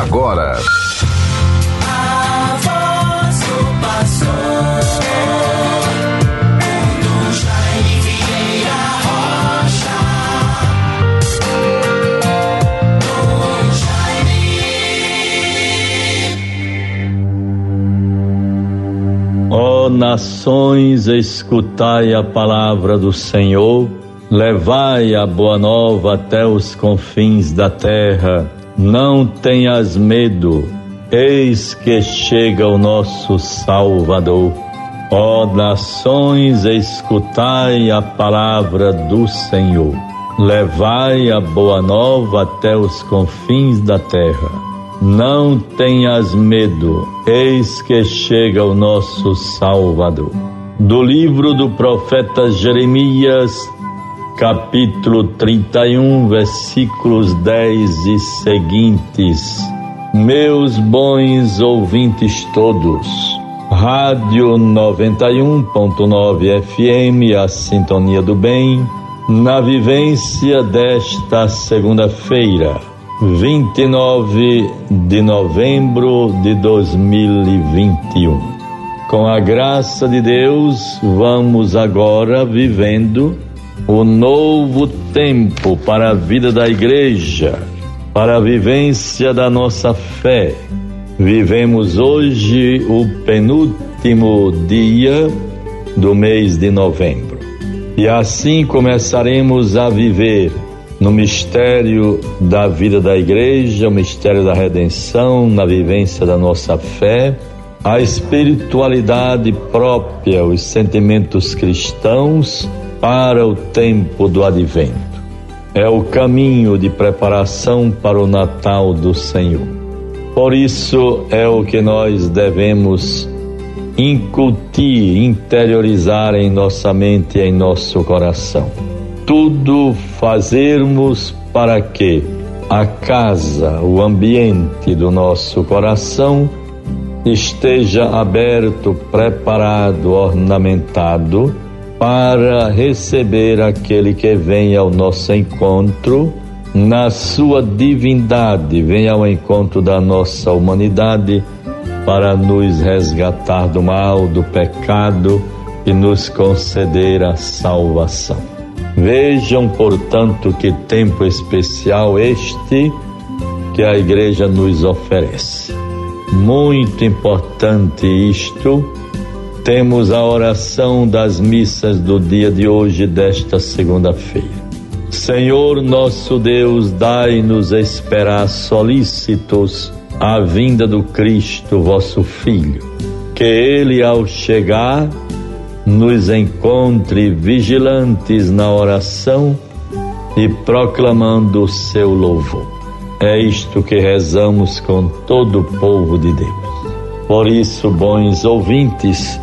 agora. Ó nações, escutai a palavra do Senhor, levai a boa nova até os confins da terra. Não tenhas medo, eis que chega o nosso Salvador. Ó nações, escutai a palavra do Senhor. Levai a boa nova até os confins da terra. Não tenhas medo, eis que chega o nosso Salvador. Do livro do profeta Jeremias, capítulo 31, versículos 10 e seguintes. Meus bons ouvintes todos, Rádio 91.9 FM, a Sintonia do Bem, na vivência desta segunda-feira, 29 de novembro de 2021. Com a graça de Deus, vamos agora vivendo o novo tempo para a vida da igreja, para a vivência da nossa fé. Vivemos hoje o penúltimo dia do mês de novembro. E assim começaremos a viver no mistério da vida da igreja, o mistério da redenção, na vivência da nossa fé, a espiritualidade própria, os sentimentos cristãos para o tempo do advento. É o caminho de preparação para o Natal do Senhor. Por isso é o que nós devemos incutir, interiorizar em nossa mente e em nosso coração. Tudo fazermos para que a casa, o ambiente do nosso coração esteja aberto, preparado, ornamentado para receber aquele que vem ao nosso encontro na sua divindade, vem ao encontro da nossa humanidade para nos resgatar do mal, do pecado e nos conceder a salvação. Vejam, portanto, que tempo especial este que a igreja nos oferece. Muito importante isto. Temos a oração das missas do dia de hoje, desta segunda-feira. Senhor nosso Deus, dai-nos esperar solícitos a vinda do Cristo, vosso Filho. Que ele, ao chegar, nos encontre vigilantes na oração e proclamando o seu louvor. É isto que rezamos com todo o povo de Deus. Por isso, bons ouvintes,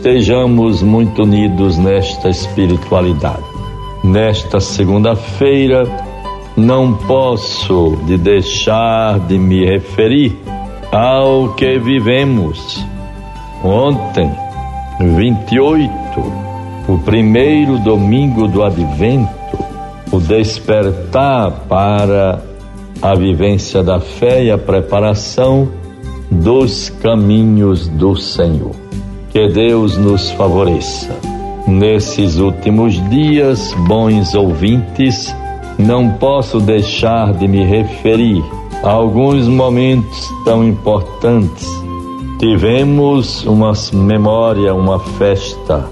estejamos muito unidos nesta espiritualidade. Nesta segunda-feira, não posso de deixar de me referir ao que vivemos ontem, 28, o primeiro domingo do advento, o despertar para a vivência da fé e a preparação dos caminhos do Senhor. Que Deus nos favoreça. Nesses últimos dias, bons ouvintes, não posso deixar de me referir a alguns momentos tão importantes. Tivemos uma memória, uma festa,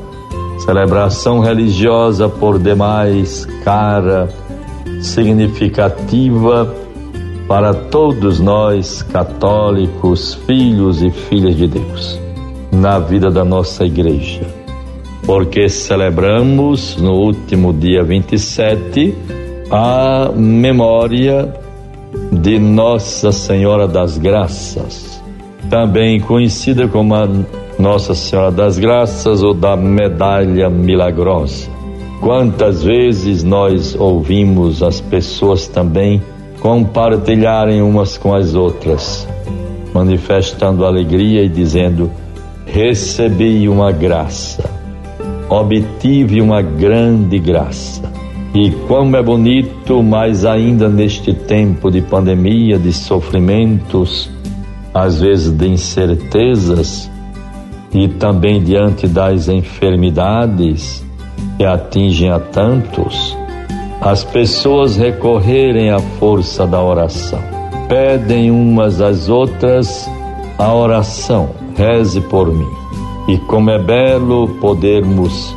celebração religiosa por demais cara, significativa para todos nós católicos, filhos e filhas de Deus, na vida da nossa igreja. Porque celebramos no último dia 27 a memória de Nossa Senhora das Graças, também conhecida como a Nossa Senhora das Graças ou da Medalha Milagrosa. Quantas vezes nós ouvimos as pessoas também compartilharem umas com as outras, manifestando alegria e dizendo: Recebi uma graça, obtive uma grande graça. E como é bonito, mais ainda neste tempo de pandemia, de sofrimentos, às vezes de incertezas, e também diante das enfermidades que atingem a tantos, as pessoas recorrerem à força da oração. Pedem umas às outras a oração, reze por mim. E como é belo podermos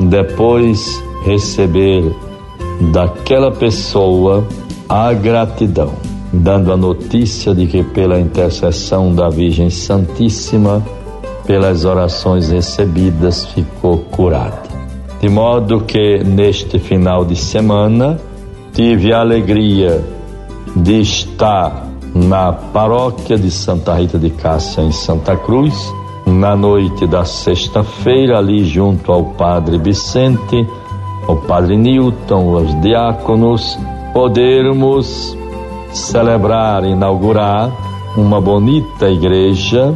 depois receber daquela pessoa a gratidão, dando a notícia de que pela intercessão da Virgem Santíssima, pelas orações recebidas, ficou curada. De modo que neste final de semana tive a alegria de estar na paróquia de Santa Rita de Cássia, em Santa Cruz, na noite da sexta-feira, ali junto ao Padre Vicente, ao Padre Newton, os diáconos, podermos celebrar, inaugurar uma bonita igreja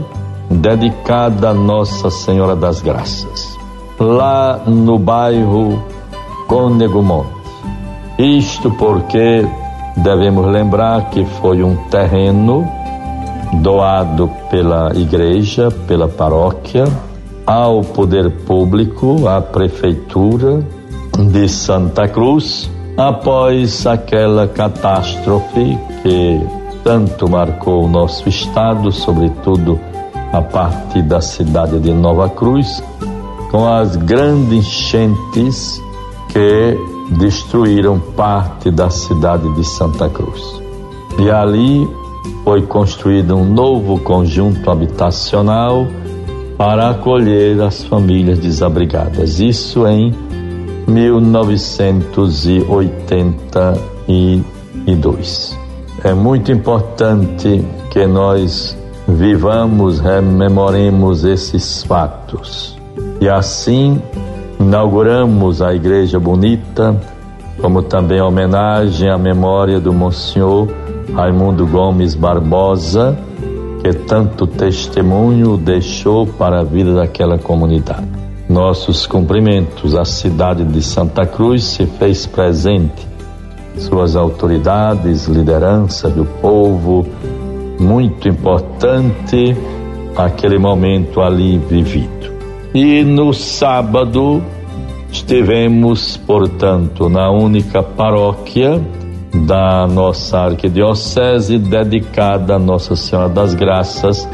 dedicada a Nossa Senhora das Graças, lá no bairro Cônego Monte. Isto porque devemos lembrar que foi um terreno doado pela igreja, pela paróquia, ao poder público, à prefeitura de Santa Cruz, após aquela catástrofe que tanto marcou o nosso estado, sobretudo a partir da cidade de Nova Cruz, com as grandes enchentes que destruíram parte da cidade de Santa Cruz. E ali foi construído um novo conjunto habitacional para acolher as famílias desabrigadas. Isso em 1982. É muito importante que nós vivamos, rememoremos esses fatos. E assim inauguramos a Igreja Bonita, como também homenagem à memória do Monsenhor Raimundo Gomes Barbosa, que tanto testemunho deixou para a vida daquela comunidade. Nossos cumprimentos à cidade de Santa Cruz se fez presente, suas autoridades, liderança do povo, muito importante aquele momento ali vivido. E no sábado estivemos, portanto, na única paróquia da nossa arquidiocese dedicada a Nossa Senhora das Graças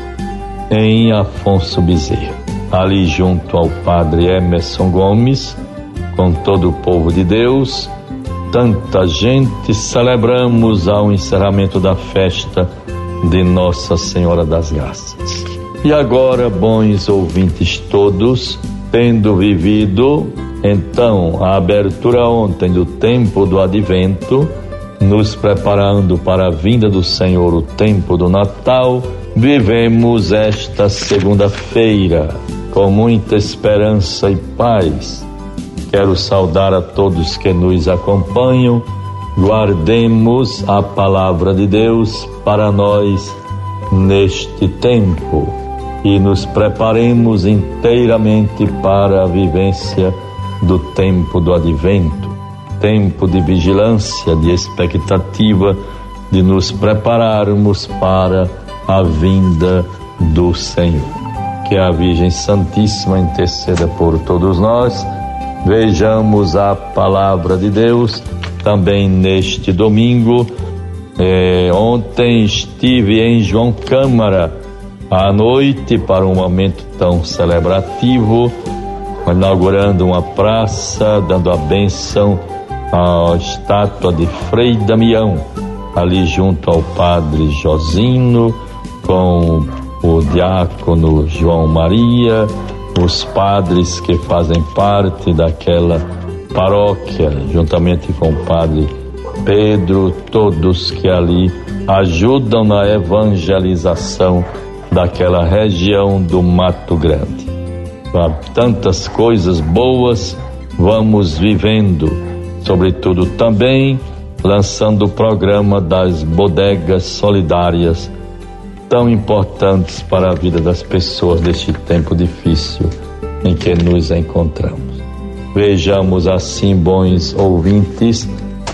em Afonso Bezerra. Ali junto ao padre Emerson Gomes, com todo o povo de Deus, tanta gente, celebramos ao encerramento da festa de Nossa Senhora das Graças. E agora, bons ouvintes todos, tendo vivido então a abertura ontem do tempo do advento, nos preparando para a vinda do Senhor, o tempo do Natal, vivemos esta segunda-feira com muita esperança e paz. Quero saudar a todos que nos acompanham. Guardemos a palavra de Deus para nós neste tempo e nos preparemos inteiramente para a vivência do tempo do advento, tempo de vigilância, de expectativa, de nos prepararmos para a vinda do Senhor. Que a Virgem Santíssima interceda por todos nós. Vejamos a palavra de Deus também neste domingo. É, ontem estive em João Câmara à noite para um momento tão celebrativo inaugurando uma praça, dando a benção à estátua de Frei Damião, ali junto ao padre Josino, com o diácono João Maria, os padres que fazem parte daquela paróquia, juntamente com o padre Pedro, todos que ali ajudam na evangelização daquela região do Mato Grande tantas coisas boas vamos vivendo, sobretudo também lançando o programa das bodegas solidárias, tão importantes para a vida das pessoas neste tempo difícil em que nos encontramos. Vejamos assim, bons ouvintes,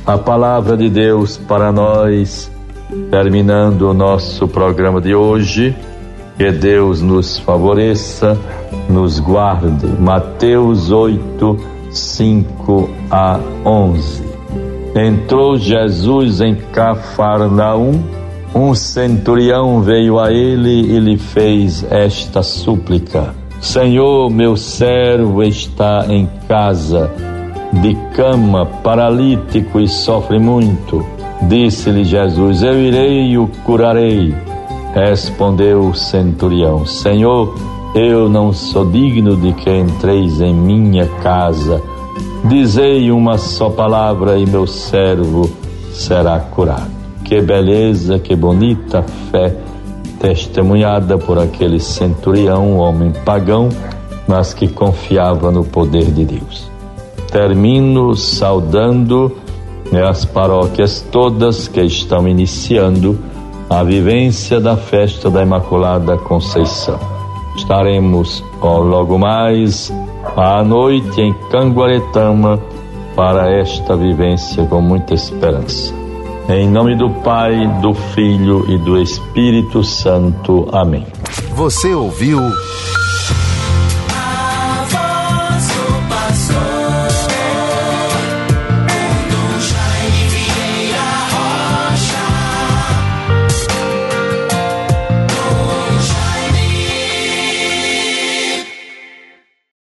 a palavra de Deus para nós, terminando o nosso programa de hoje. Que Deus nos favoreça, nos guarde. Mateus 8, 5 a 11. Entrou Jesus em Cafarnaum. Um centurião veio a ele e lhe fez esta súplica: Senhor, meu servo está em casa, de cama, paralítico e sofre muito. Disse-lhe Jesus: Eu irei e o curarei. Respondeu o centurião: Senhor, eu não sou digno de que entreis em minha casa. Dizei uma só palavra e meu servo será curado. Que beleza, que bonita fé testemunhada por aquele centurião, homem pagão, mas que confiava no poder de Deus. Termino saudando as paróquias todas que estão iniciando a vivência da festa da Imaculada Conceição. Estaremos logo mais à noite em Canguaretama para esta vivência com muita esperança. Em nome do Pai, do Filho e do Espírito Santo. Amém. Você ouviu